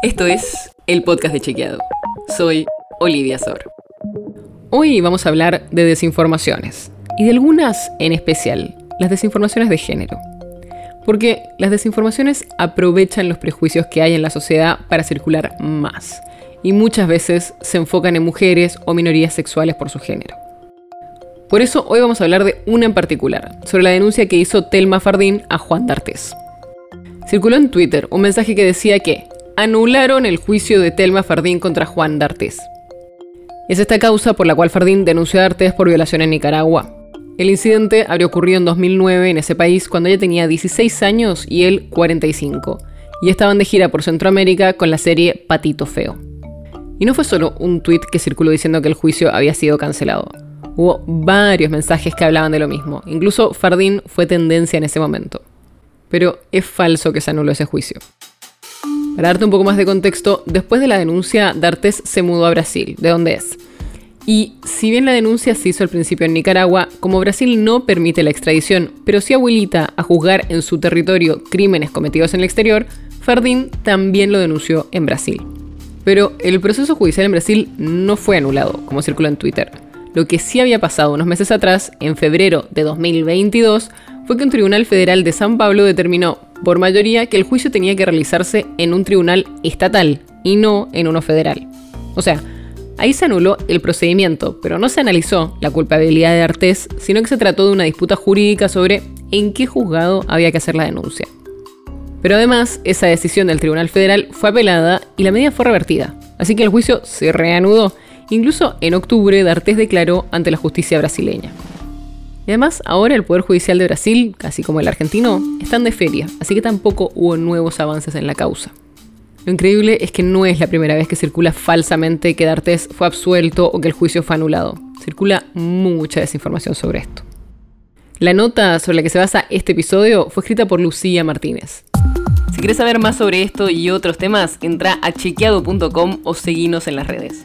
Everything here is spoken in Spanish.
Esto es el podcast de Chequeado. Soy Olivia Sor. Hoy vamos a hablar de desinformaciones y de algunas en especial, las desinformaciones de género. Porque las desinformaciones aprovechan los prejuicios que hay en la sociedad para circular más y muchas veces se enfocan en mujeres o minorías sexuales por su género. Por eso hoy vamos a hablar de una en particular, sobre la denuncia que hizo Telma Fardín a Juan D'Artés. Circuló en Twitter un mensaje que decía que anularon el juicio de Telma Fardín contra Juan D'Artés. Es esta causa por la cual Fardín denunció a D'Artés por violación en Nicaragua. El incidente habría ocurrido en 2009 en ese país cuando ella tenía 16 años y él 45, y estaban de gira por Centroamérica con la serie Patito Feo. Y no fue solo un tuit que circuló diciendo que el juicio había sido cancelado. Hubo varios mensajes que hablaban de lo mismo. Incluso Fardín fue tendencia en ese momento. Pero es falso que se anuló ese juicio. Para darte un poco más de contexto, después de la denuncia, D'Artes se mudó a Brasil, de donde es. Y si bien la denuncia se hizo al principio en Nicaragua, como Brasil no permite la extradición, pero sí habilita a juzgar en su territorio crímenes cometidos en el exterior, Fardín también lo denunció en Brasil. Pero el proceso judicial en Brasil no fue anulado, como circuló en Twitter. Lo que sí había pasado unos meses atrás, en febrero de 2022, fue que un tribunal federal de San Pablo determinó por mayoría que el juicio tenía que realizarse en un tribunal estatal y no en uno federal. O sea, ahí se anuló el procedimiento, pero no se analizó la culpabilidad de Artés, sino que se trató de una disputa jurídica sobre en qué juzgado había que hacer la denuncia. Pero además, esa decisión del Tribunal Federal fue apelada y la medida fue revertida, así que el juicio se reanudó Incluso en octubre, D'Artés declaró ante la justicia brasileña. Y además, ahora el Poder Judicial de Brasil, casi como el argentino, están de feria, así que tampoco hubo nuevos avances en la causa. Lo increíble es que no es la primera vez que circula falsamente que D'Artés fue absuelto o que el juicio fue anulado. Circula mucha desinformación sobre esto. La nota sobre la que se basa este episodio fue escrita por Lucía Martínez. Si quieres saber más sobre esto y otros temas, entra a chequeado.com o seguinos en las redes.